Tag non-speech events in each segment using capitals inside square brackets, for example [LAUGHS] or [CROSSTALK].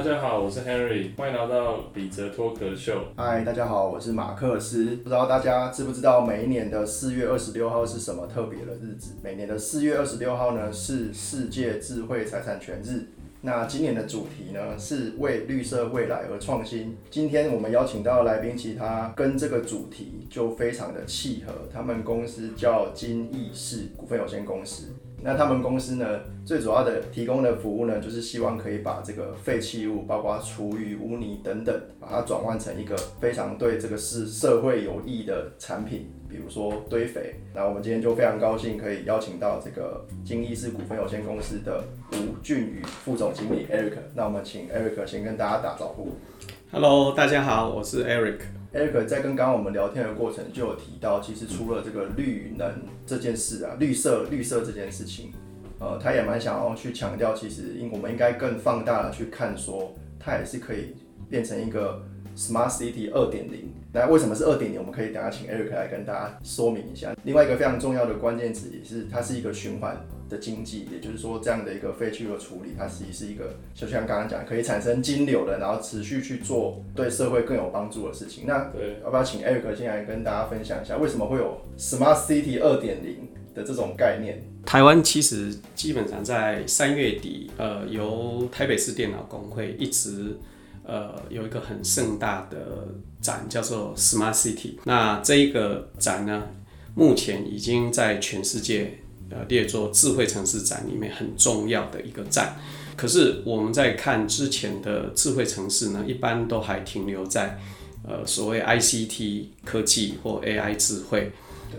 大家好，我是 Henry，欢迎来到李泽脱壳秀。嗨，大家好，我是马克思。不知道大家知不知道，每一年的四月二十六号是什么特别的日子？每年的四月二十六号呢，是世界智慧财产权日。那今年的主题呢，是为绿色未来而创新。今天我们邀请到来宾，其他跟这个主题就非常的契合。他们公司叫金义士股份有限公司。那他们公司呢，最主要的提供的服务呢，就是希望可以把这个废弃物，包括厨余、污泥等等，把它转换成一个非常对这个是社会有益的产品，比如说堆肥。那我们今天就非常高兴可以邀请到这个金义士股份有限公司的吴俊宇副总经理 Eric。那我们请 Eric 先跟大家打招呼。Hello，大家好，我是 Eric。Eric 在跟刚刚我们聊天的过程就有提到，其实除了这个绿能这件事啊，绿色绿色这件事情，呃，他也蛮想要去强调，其实应我们应该更放大的去看，说它也是可以变成一个 Smart City 二点零。那为什么是二点零？我们可以等下请 Eric 来跟大家说明一下。另外一个非常重要的关键词也是，它是一个循环。的经济，也就是说，这样的一个废弃物处理，它实际是一个，就像刚刚讲，可以产生金流的，然后持续去做对社会更有帮助的事情。那要不要请 Eric 先来跟大家分享一下，为什么会有 Smart City 二点零的这种概念？台湾其实基本上在三月底，呃，由台北市电脑工会一直呃有一个很盛大的展，叫做 Smart City。那这一个展呢，目前已经在全世界。呃，列作智慧城市展里面很重要的一个站。可是我们在看之前的智慧城市呢，一般都还停留在呃所谓 ICT 科技或 AI 智慧。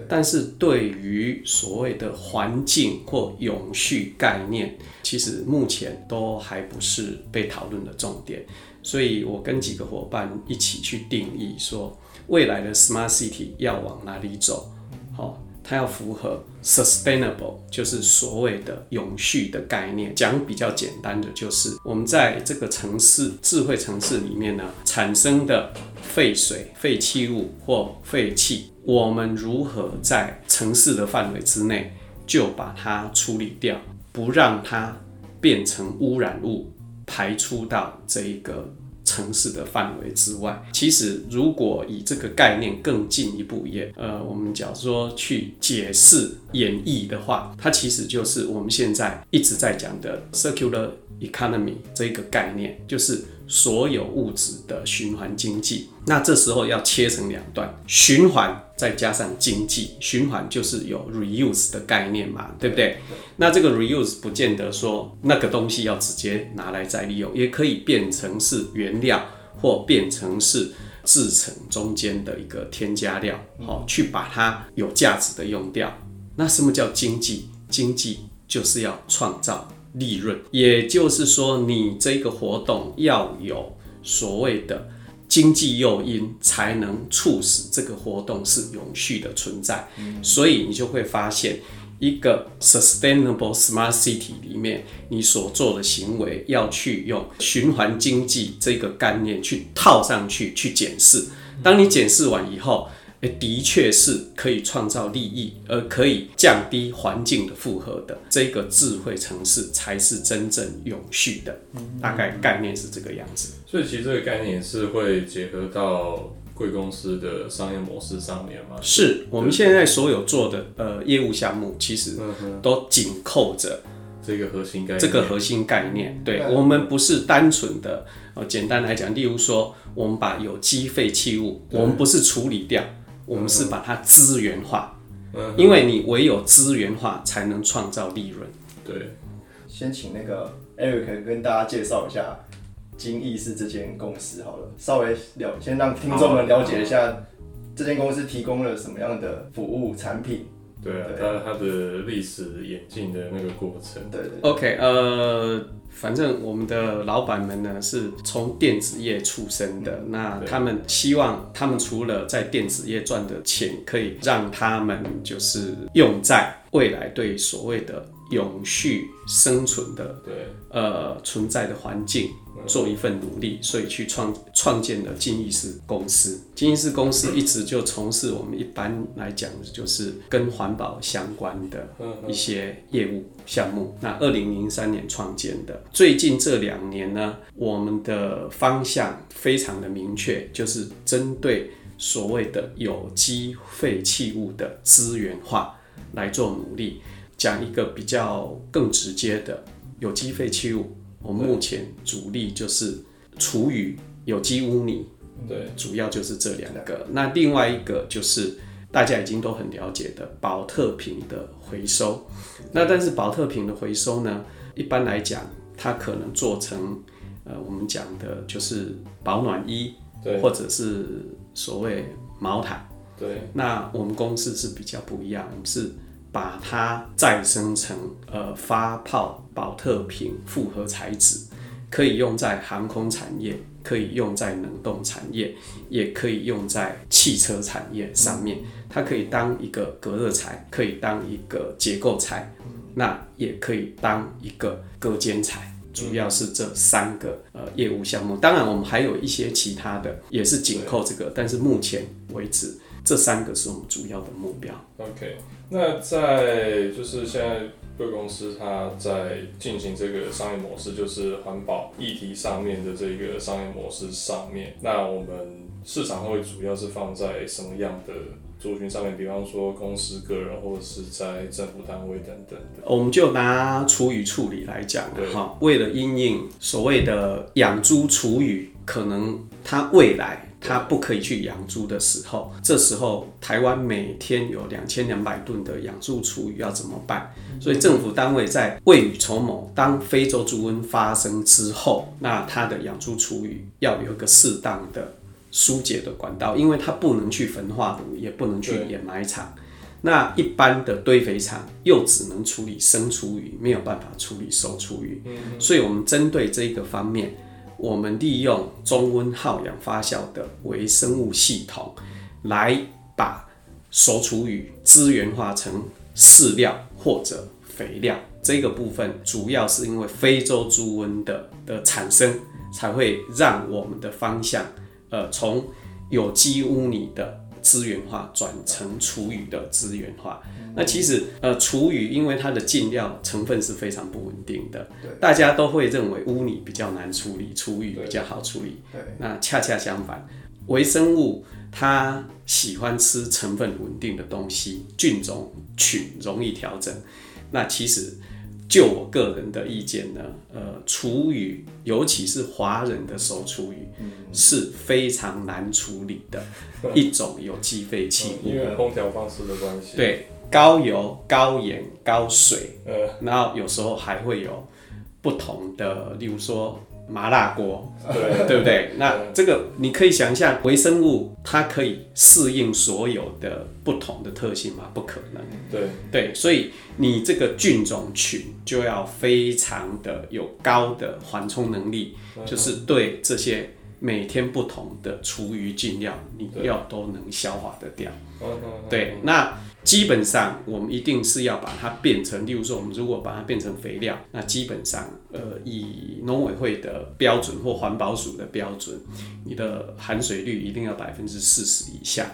但是对于所谓的环境或永续概念，其实目前都还不是被讨论的重点。所以我跟几个伙伴一起去定义说，未来的 Smart City 要往哪里走？好。它要符合 sustainable，就是所谓的永续的概念。讲比较简单的，就是我们在这个城市智慧城市里面呢，产生的废水、废弃物或废气，我们如何在城市的范围之内就把它处理掉，不让它变成污染物排出到这一个。城市的范围之外，其实如果以这个概念更进一步也，呃，我们假如说去解释演绎的话，它其实就是我们现在一直在讲的 circular economy 这一个概念，就是所有物质的循环经济。那这时候要切成两段，循环。再加上经济循环，就是有 reuse 的概念嘛，对不对？那这个 reuse 不见得说那个东西要直接拿来再利用，也可以变成是原料，或变成是制成中间的一个添加料，好，去把它有价值的用掉。那什么叫经济？经济就是要创造利润，也就是说，你这个活动要有所谓的。经济诱因才能促使这个活动是永续的存在，所以你就会发现，一个 sustainable smart city 里面，你所做的行为要去用循环经济这个概念去套上去，去检视。当你检视完以后。的确是可以创造利益，而可以降低环境的负荷的这个智慧城市才是真正永续的。大概概念是这个样子。所以其实这个概念是会结合到贵公司的商业模式上面吗？是我们现在所有做的呃业务项目，其实都紧扣着这个核心概念。这个核心概念，对我们不是单纯的呃简单来讲，例如说我们把有机废弃物，我们不是处理掉。我们是把它资源化，因为你唯有资源化才能创造利润。对，先请那个 Eric 跟大家介绍一下金益是这间公司好了，稍微了先让听众们了解一下这间公司提供了什么样的服务产品。对啊，它它的历史演进的那个过程。对对。OK，呃。反正我们的老板们呢是从电子业出身的，那他们希望他们除了在电子业赚的钱，可以让他们就是用在未来对所谓的永续生存的对，呃存在的环境做一份努力，所以去创创建了金义士公司。金义士公司一直就从事我们一般来讲就是跟环保相关的一些业务项目。那二零零三年创建的，最近这两年呢，我们的方向非常的明确，就是针对所谓的有机废弃物的资源化来做努力。讲一个比较更直接的有机废弃物，我们目前主力就是厨余、有机污泥，对，主要就是这两个。那另外一个就是大家已经都很了解的保特瓶的回收。那但是保特瓶的回收呢，一般来讲，它可能做成呃我们讲的就是保暖衣，对，或者是所谓毛毯。对，那我们公司是比较不一样，我们是。把它再生成呃发泡保特瓶复合材质，可以用在航空产业，可以用在冷冻产业，也可以用在汽车产业上面。它可以当一个隔热材，可以当一个结构材，那也可以当一个隔间材。主要是这三个呃业务项目，当然我们还有一些其他的，也是紧扣这个，但是目前为止。这三个是我们主要的目标。OK，那在就是现在贵公司它在进行这个商业模式，就是环保议题上面的这个商业模式上面，那我们市场会主要是放在什么样的族群上面？比方说公司、个人，或者是在政府单位等等的。我们就拿厨余处理来讲哈，为了因应所谓的养猪厨余，可能它未来。它不可以去养猪的时候，这时候台湾每天有两千两百吨的养猪厨余要怎么办？所以政府单位在未雨绸缪，当非洲猪瘟发生之后，那它的养猪厨余要有一个适当的疏解的管道，因为它不能去焚化炉，也不能去掩埋场。那一般的堆肥厂又只能处理生厨余，没有办法处理熟厨余。所以我们针对这个方面。我们利用中温耗氧发酵的微生物系统，来把所处余资源化成饲料或者肥料。这个部分主要是因为非洲猪瘟的的产生，才会让我们的方向，呃，从有机污泥的资源化转成厨余的资源化。那其实，呃，厨余因为它的进料成分是非常不稳定的，大家都会认为污泥比较难处理，厨余比较好处理。那恰恰相反，微生物它喜欢吃成分稳定的东西，菌种群容易调整。那其实，就我个人的意见呢，呃，厨余尤其是华人的熟厨余是非常难处理的 [LAUGHS] 一种有机废弃物，因为空调方式的关系。对。高油、高盐、高水，呃，然后有时候还会有不同的，例如说麻辣锅，对对不对？那这个你可以想象，微生物它可以适应所有的不同的特性吗？不可能。对对，所以你这个菌种群就要非常的有高的缓冲能力，就是对这些每天不同的厨余进料，你要都能消化得掉。对，那。基本上，我们一定是要把它变成，例如说，我们如果把它变成肥料，那基本上，呃，以农委会的标准或环保署的标准，你的含水率一定要百分之四十以下，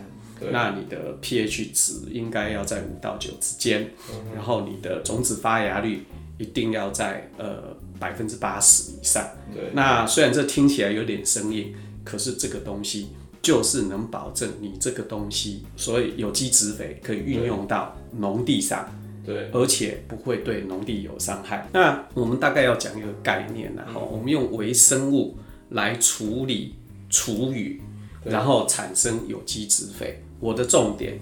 那你的 pH 值应该要在五到九之间，然后你的种子发芽率一定要在呃百分之八十以上。那虽然这听起来有点生硬，可是这个东西。就是能保证你这个东西，所以有机植肥可以运用到农地上，对，而且不会对农地有伤害。那我们大概要讲一个概念然后我们用微生物来处理厨余，然后产生有机植肥。我的重点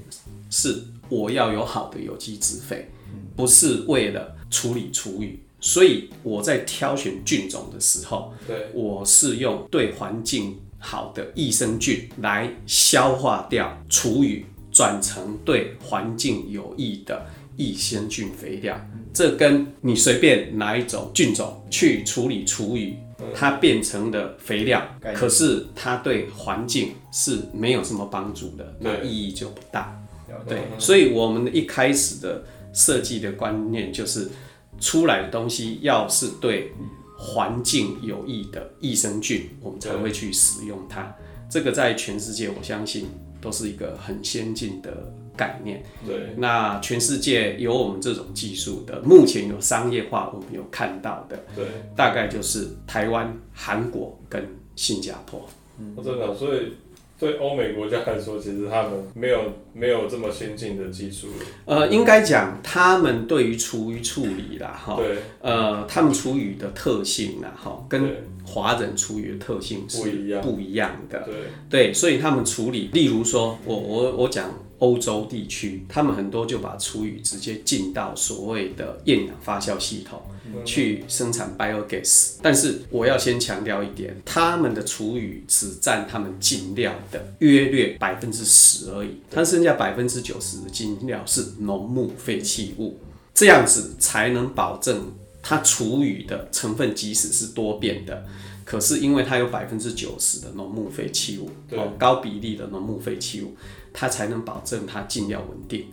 是我要有好的有机植肥，不是为了处理厨余。所以我在挑选菌种的时候，对，我是用对环境。好的益生菌来消化掉厨余，转成对环境有益的益生菌肥料。这跟你随便哪一种菌种去处理厨余，它变成的肥料，可是它对环境是没有什么帮助的，那意义就不大。对，所以我们一开始的设计的观念就是。出来的东西要是对环境有益的益生菌，我们才会去使用它。这个在全世界，我相信都是一个很先进的概念。对，那全世界有我们这种技术的，目前有商业化，我们有看到的，对，大概就是台湾、韩国跟新加坡。我真的，所以对欧美国家来说，其实他们没有没有这么先进的技术。呃，应该讲他们对于厨余处理啦，哈，对，呃，他们厨余的特性啦，哈，跟对华人厨余的特性是不一样不一样的。对，对，所以他们处理，例如说，我我我讲欧洲地区，他们很多就把厨余直接进到所谓的厌氧发酵系统。去生产 biogas，但是我要先强调一点，他们的厨余只占他们进料的约略百分之十而已，它剩下百分之九十的进料是农牧废弃物，这样子才能保证它厨余的成分即使是多变的，可是因为它有百分之九十的农牧废弃物，哦，高比例的农牧废弃物，它才能保证它进料稳定。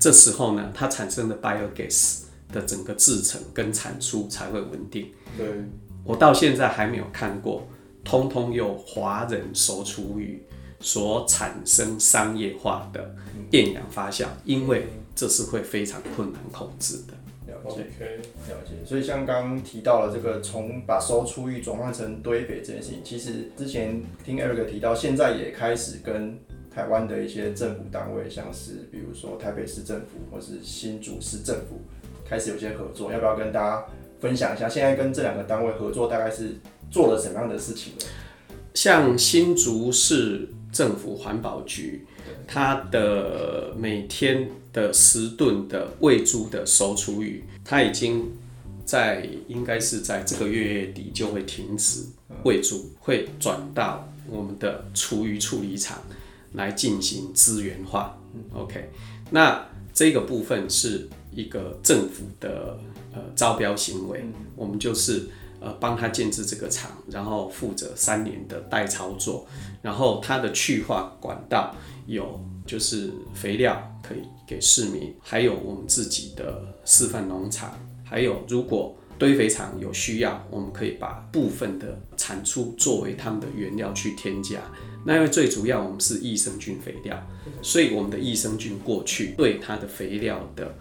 这时候呢，它产生的 biogas 的整个制成跟产出才会稳定。对，我到现在还没有看过，通通由华人熟厨余所产生商业化的厌氧发酵，因为这是会非常困难控制的。了解 OK，了解。所以像刚刚提到了这个从把收出域转换成堆肥这件事情，其实之前听 Eric 提到，现在也开始跟台湾的一些政府单位，像是比如说台北市政府或是新竹市政府，开始有些合作。要不要跟大家分享一下，现在跟这两个单位合作大概是做了什么样的事情？像新竹市政府环保局，它的每天的十吨的喂猪的熟厨余，它已经在应该是在这个月月底就会停止喂猪，会转到我们的厨余处理厂来进行资源化。OK，那这个部分是一个政府的呃招标行为，我们就是呃帮他建制这个厂，然后负责三年的代操作，然后它的去化管道有就是肥料可以给市民，还有我们自己的示范农场，还有如果堆肥厂有需要，我们可以把部分的产出作为他们的原料去添加。那因为最主要我们是益生菌肥料，所以我们的益生菌过去对它的肥料的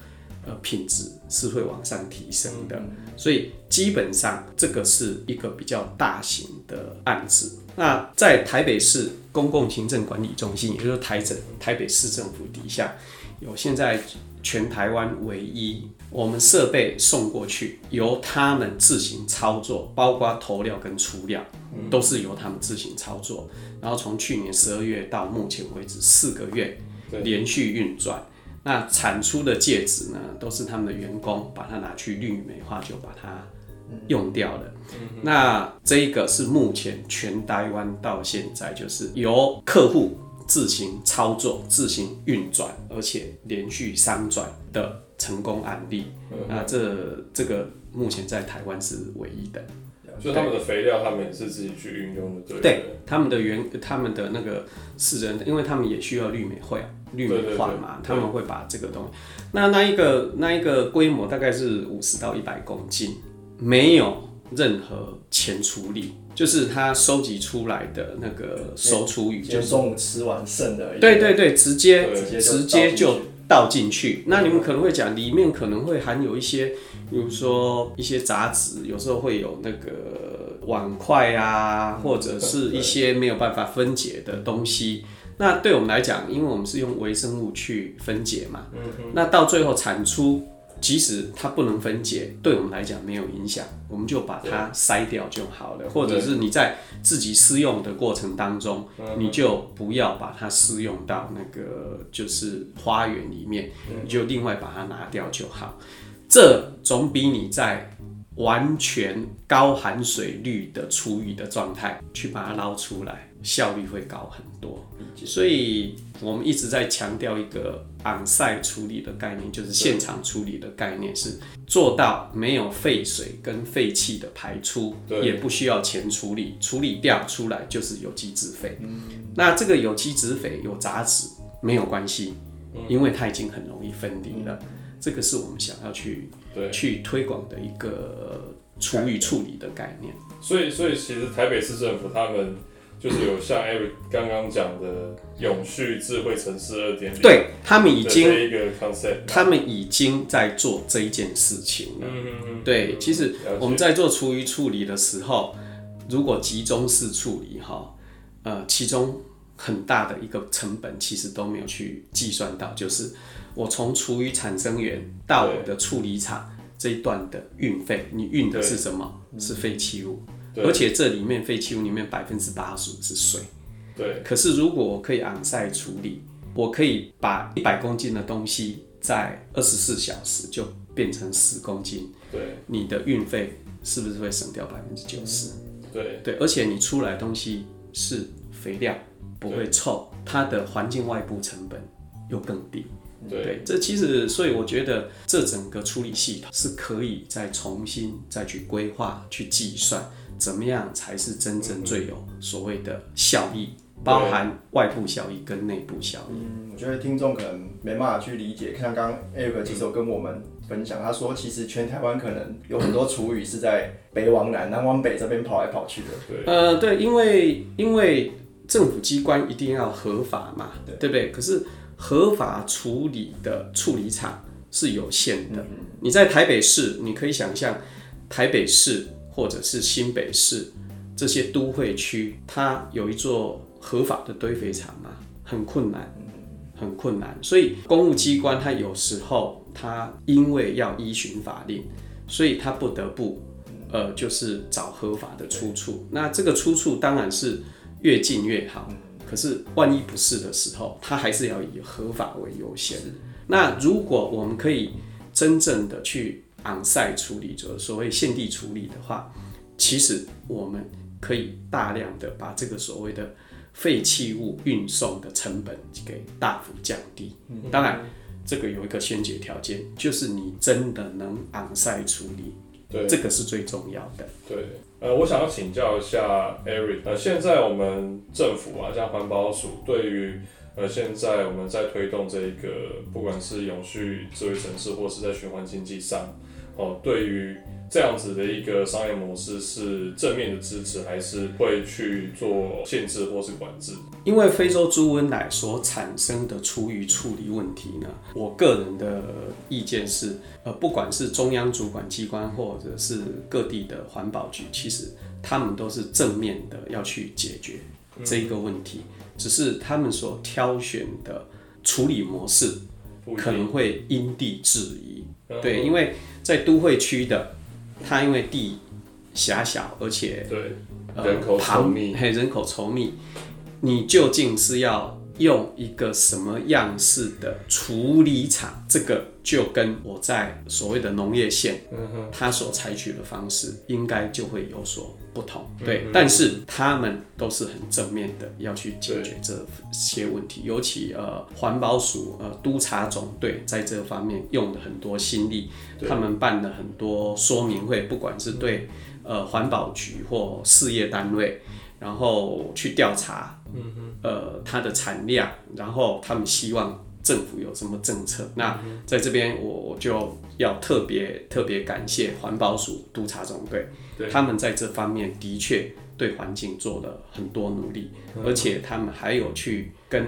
呃品质是会往上提升的，所以基本上这个是一个比较大型的案子。那在台北市公共行政管理中心，也就是台整台北市政府底下，有现在全台湾唯一我们设备送过去，由他们自行操作，包括投料跟出料，都是由他们自行操作。然后从去年十二月到目前为止四个月连续运转，那产出的戒指呢，都是他们的员工把它拿去绿美化，就把它用掉了。那这一个是目前全台湾到现在就是由客户自行操作、自行运转，而且连续三转的成功案例。那这这个目前在台湾是唯一的。所以他们的肥料，他们也是自己去运用的，对对他们的原他们的那个是人，因为他们也需要绿美化、绿美化嘛，他们会把这个东西，那那一个那一个规模大概是五十到一百公斤，没有任何前处理，就是他收集出来的那个熟厨余，就中午吃完剩的，对对对，直接对直接就倒进去。那你们可能会讲，里面可能会含有一些，比如说一些杂质，有时候会有那个碗筷啊，或者是一些没有办法分解的东西。那对我们来讲，因为我们是用微生物去分解嘛，那到最后产出，即使它不能分解，对我们来讲没有影响，我们就把它筛掉就好了。或者是你在自己施用的过程当中，你就不要把它施用到那个就是花园里面，你就另外把它拿掉就好。这总比你在完全高含水率的厨余的状态去把它捞出来，效率会高很多。所以我们一直在强调一个 on-site 处理的概念，就是现场处理的概念，是做到没有废水跟废气的排出，也不需要前处理，处理掉出来就是有机质肥。那这个有机质肥有杂质没有关系，因为它已经很容易分离了。这个是我们想要去，去推广的一个厨余处理的概念。所以所以其实台北市政府他们就是有像 Eric 刚刚讲的永续智慧城市二点零，对他们已经，这一个 concept，他们已经在做这一件事情了。嗯嗯嗯，对，其实我们在做厨余处理的时候，如果集中式处理哈，呃，其中很大的一个成本其实都没有去计算到，就是我从厨余产生源到我的处理厂这一段的运费，你运的是什么？是废弃物，而且这里面废弃物里面百分之八十是水。对。可是如果我可以昂晒处理，我可以把一百公斤的东西在二十四小时就变成十公斤，对。你的运费是不是会省掉百分之九十？对。对，而且你出来的东西是肥料，不会臭，它的环境外部成本又更低。对对，这其实，所以我觉得这整个处理系统是可以再重新再去规划、去计算，怎么样才是真正最有所谓的效益，包含外部效益跟内部效益。嗯，我觉得听众可能没办法去理解，像刚刚 Eric 其实有跟我们分享，他说其实全台湾可能有很多厨余是在北往南、南往北这边跑来跑去的。对呃，对，因为因为政府机关一定要合法嘛，对不对？可是合法处理的处理厂是有限的。你在台北市，你可以想象，台北市或者是新北市这些都会区，它有一座合法的堆肥厂吗？很困难，很困难。所以公务机关它有时候它因为要依循法令，所以它不得不呃，就是找合法的出处。那这个出处当然是越近越好。可是万一不是的时候，它还是要以合法为优先。那如果我们可以真正的去 on-site 处理，就是所谓现地处理的话，其实我们可以大量的把这个所谓的废弃物运送的成本给大幅降低。当然，这个有一个先决条件，就是你真的能 on-site 处理，对这个是最重要的。对，呃，我想要请教一下 Eric，呃，现在我们政府啊，像环保署对于呃现在我们在推动这个，不管是永续智慧城市或是在循环经济上，哦，对于这样子的一个商业模式是正面的支持，还是会去做限制或是管制？因为非洲猪瘟奶所产生的厨余处理问题呢，我个人的意见是，呃，不管是中央主管机关或者是各地的环保局，其实他们都是正面的要去解决这一个问题，只是他们所挑选的处理模式可能会因地制宜。嗯对，因为在都会区的，它因为地狭小，而且对呃人口稠庞密嘿，人口稠密，你究竟是要用一个什么样式的处理厂？这个就跟我在所谓的农业县，嗯它所采取的方式应该就会有所不同。嗯对，但是他们都是很正面的要去解决这些问题，尤其呃环保署呃督察总队在这方面用了很多心力，他们办了很多说明会，不管是对呃环保局或事业单位，然后去调查，嗯呃它的产量，然后他们希望政府有什么政策。那在这边我我就要特别特别感谢环保署督察总队对，他们在这方面的确对环境做了很多努力，而且他们还有去跟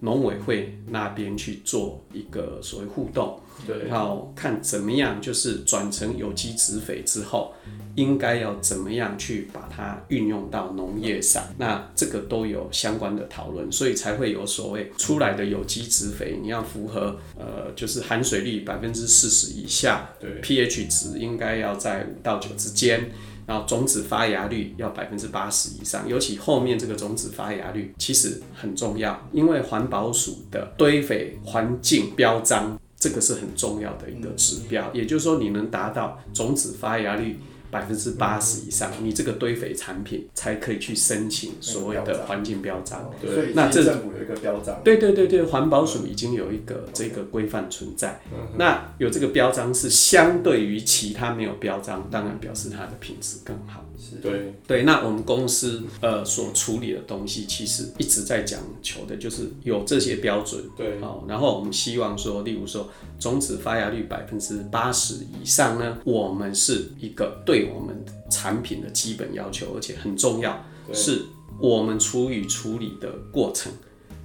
农委会那边去做一个所谓互动。对然后看怎么样，就是转成有机植肥之后，应该要怎么样去把它运用到农业上。那这个都有相关的讨论，所以才会有所谓出来的有机植肥，你要符合呃，就是含水率百分之四十以下对，pH 值应该要在五到九之间。然后种子发芽率要百分之八十以上，尤其后面这个种子发芽率其实很重要，因为环保署的堆肥环境标章这个是很重要的一个指标，也就是说你能达到种子发芽率百分之八十以上，你这个堆肥产品才可以去申请所谓的环境标章。对所以那政府有一个标章。对对对对，环保署已经有一个这个规范存在。那有这个标章是相对于其他没有标章，当然表示它的品质更好。是对对，那我们公司呃所处理的东西，其实一直在讲求的就是有这些标准，对好、然后我们希望说，例如说种子发芽率百分之八十以上呢，我们是一个对我们产品的基本要求，而且很重要，是我们处理处理的过程，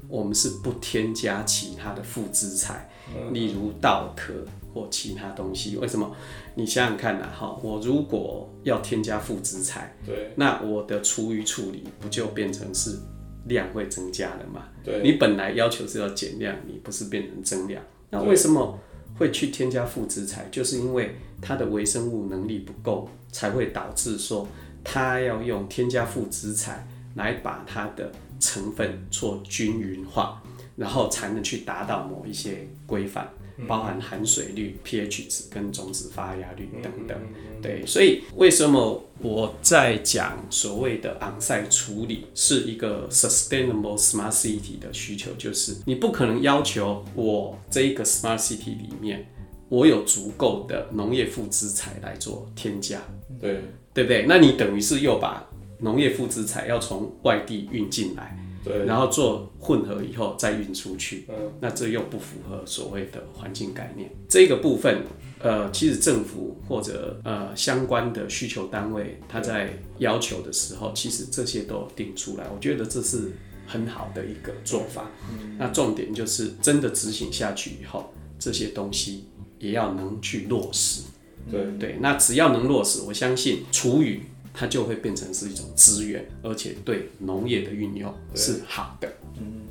我们是不添加其他的副资材，例如稻壳或其他东西。为什么？你想想看呐、哈，我如果要添加副资材，对那我的厨余处理不就变成是量会增加了吗？对你本来要求是要减量，你不是变成增量。那为什么会去添加副资材？就是因为它的微生物能力不够，才会导致说它要用添加副资材来把它的成分做均匀化，然后才能去达到某一些规范，包含含水率、pH 值跟种子发芽率等等。对，所以为什么我在讲所谓的 on-site 处理是一个 sustainable smart city 的需求，就是你不可能要求我这一个 smart city 里面我有足够的农业副资产来做添加，对对不对？那你等于是又把农业副资产要从外地运进来，对然后做混合以后再运出去，嗯那这又不符合所谓的环境概念。这个部分，呃，其实政府或者呃相关的需求单位，他在要求的时候，其实这些都有定出来。我觉得这是很好的一个做法。那重点就是真的执行下去以后，这些东西也要能去落实。对对，那只要能落实，我相信厨余它就会变成是一种资源，而且对农业的运用是好的。嗯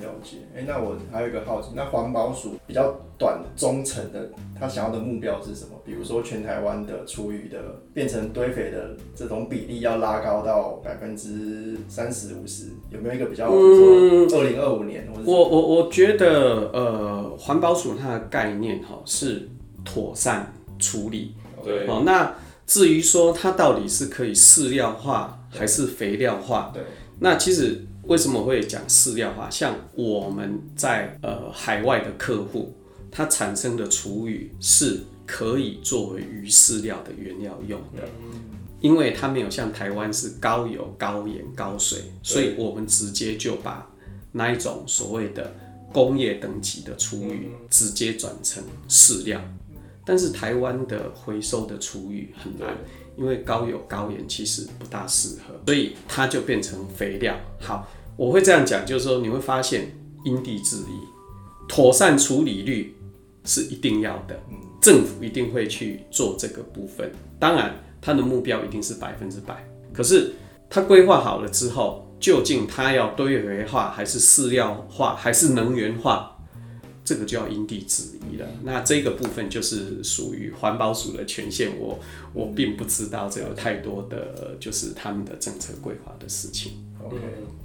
了解。哎、那我还有一个好奇，那环保署比较短中程的，他想要的目标是什么？比如说全台湾的厨余的变成堆肥的这种比例要拉高到百分之三十五十，有没有一个比较，比如说二零二五年我我我觉得，呃，环保署它的概念哈是妥善处理对哦。那至于说它到底是可以饲料化还是肥料化，对。那其实为什么会讲饲料化？像我们在呃海外的客户，它产生的厨余是可以作为鱼饲料的原料用的，因为它没有像台湾是高油、高盐、高水，所以我们直接就把那一种所谓的工业等级的厨余直接转成饲料。但是台湾的回收的厨余很难，因为高油高盐其实不大适合，所以它就变成肥料。好，我会这样讲，就是说你会发现因地制宜，妥善处理率是一定要的，政府一定会去做这个部分。当然，它的目标一定是百分之百，可是它规划好了之后，究竟它要堆肥化，还是饲料化，还是能源化？这个就要因地制宜了。那这个部分就是属于环保署的权限，我我并不知道这有太多的就是他们的政策规划的事情。OK，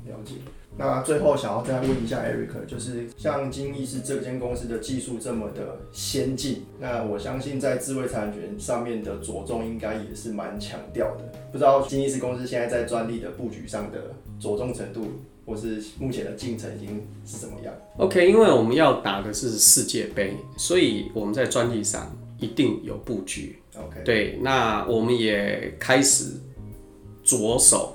了解。那最后想要再问一下 Eric，就是像金义是这间公司的技术这么的先进，那我相信在智慧产权上面的着重应该也是蛮强调的。不知道金义是公司现在在专利的布局上的着重程度，或是目前的进程已经是怎么样？OK，因为我们要打的是世界杯，所以我们在专利上一定有布局。OK，对，那我们也开始着手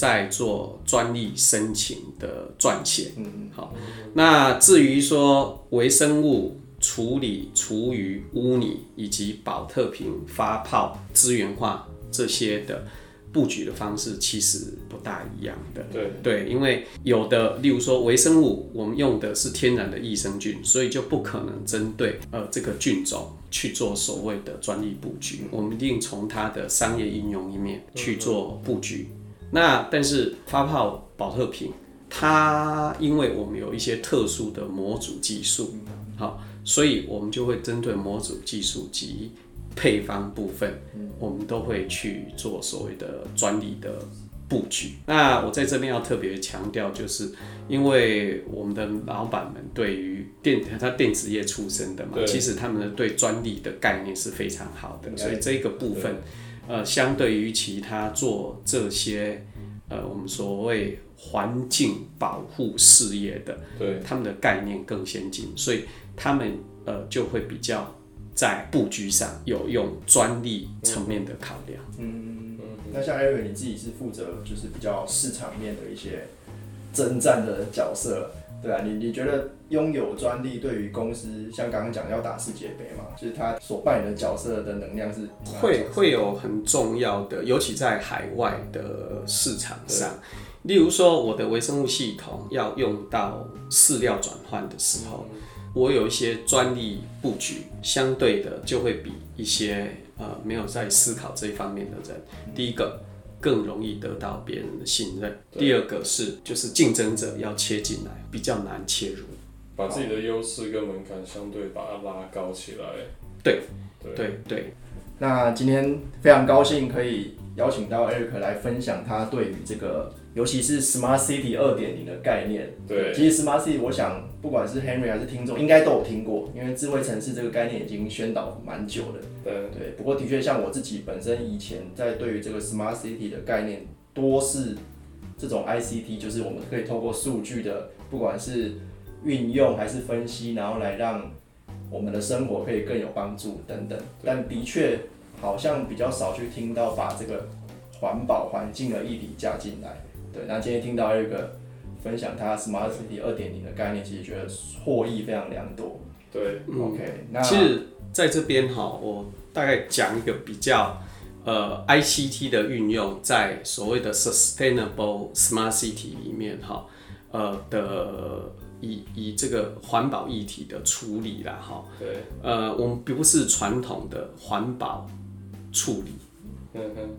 在做专利申请的撰写。嗯，好，那至于说微生物处理、厨余、污泥以及保特瓶发泡、资源化这些的布局的方式，其实不大一样的。对对，因为有的，例如说微生物，我们用的是天然的益生菌，所以就不可能针对呃这个菌种去做所谓的专利布局。我们一定从它的商业应用里面去做布局。那但是发泡保特瓶，它因为我们有一些特殊的模组技术，好，所以我们就会针对模组技术及配方部分，我们都会去做所谓的专利的布局。那我在这边要特别强调，就是因为我们的老板们对于电他电子业出身的嘛，其实他们的对专利的概念是非常好的，所以这个部分，呃，相对于其他做这些呃我们所谓环境保护事业的，对他们的概念更先进，所以他们呃就会比较在布局上有用专利层面的考量。嗯，那像 Eric 你自己是负责就是比较市场面的一些征战的角色，对啊，你你觉得拥有专利对于公司，像刚刚讲要打世界杯嘛，就是它所扮演的角色的能量是会会有很重要的，尤其在海外的市场上。例如说，我的微生物系统要用到饲料转换的时候，我有一些专利布局，相对的就会比一些呃没有在思考这一方面的人，第一个更容易得到别人的信任，第二个是就是竞争者要切进来比较难切入，把自己的优势跟门槛相对把它拉高起来。对对对。那今天非常高兴可以邀请到 Eric 来分享他对于这个。尤其是 Smart City 二点零的概念，对，其实 Smart City 我想不管是 Henry 还是听众，应该都有听过，因为智慧城市这个概念已经宣导蛮久了。对对，不过的确像我自己本身以前在对于这个 Smart City 的概念，多是这种 ICT，就是我们可以透过数据的，不管是运用还是分析，然后来让我们的生活可以更有帮助等等。但的确好像比较少去听到把这个环保环境的议题加进来。对，那今天听到一个分享他 Smart City 二点零的概念，其实觉得获益非常良多。对，OK，那其实在这边哈，我大概讲一个比较呃 ICT 的运用，在所谓的 Sustainable Smart City 里面哈，呃的以以这个环保议题的处理啦哈。对，呃，我们不是传统的环保处理。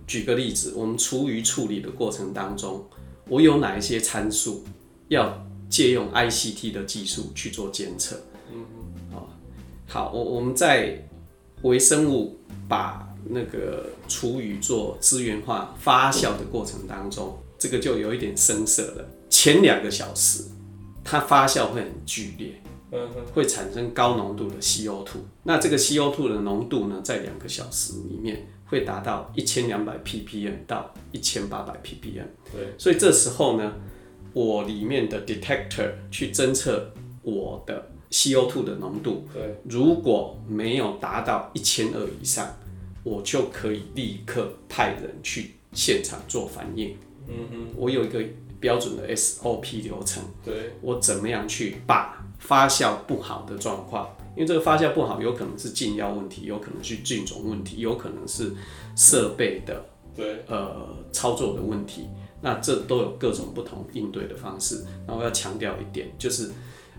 举个例子，我们厨余处理的过程当中。我有哪一些参数要借用 ICT 的技术去做监测？嗯嗯，好，我我们在微生物把那个厨余做资源化发酵的过程当中，这个就有一点生涩了。前两个小时，它发酵会很剧烈，嗯会产生高浓度的 CO2。那这个 CO2 的浓度呢，在两个小时里面。会达到一千两百 ppm 到一千八百 ppm，对，所以这时候呢，我里面的 detector 去侦测我的 CO2 的浓度，对，如果没有达到一千二以上，我就可以立刻派人去现场做反应。嗯哼，我有一个标准的 SOP 流程，对，我怎么样去把发酵不好的状况。因为这个发酵不好，有可能是进药问题，有可能是菌种问题，有可能是设备的对呃操作的问题。那这都有各种不同应对的方式。那我要强调一点，就是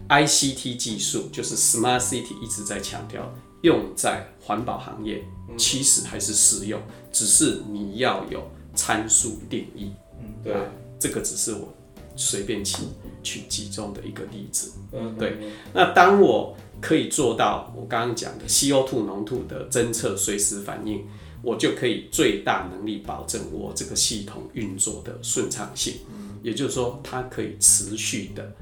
ICT 技术，就是 Smart City 一直在强调，用在环保行业其实还是适用，只是你要有参数定义。嗯，对，这个只是我随便去去集中的一个例子。嗯，对。那当我可以做到我刚刚讲的 CO2 浓度的侦测，随时反应，我就可以最大能力保证我这个系统运作的顺畅性。也就是说，它可以持续的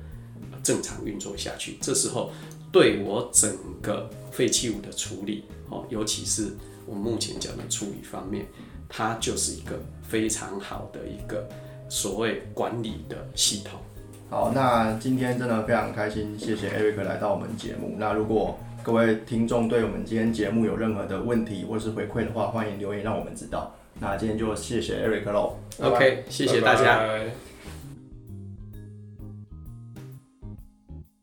正常运作下去。这时候，对我整个废弃物的处理，哦，尤其是我目前讲的处理方面，它就是一个非常好的一个所谓管理的系统。好，那今天真的非常开心，谢谢 Eric 来到我们节目。那如果各位听众对我们今天节目有任何的问题或是回馈的话，欢迎留言让我们知道。那今天就谢谢 Eric 喽。OK，谢谢大家。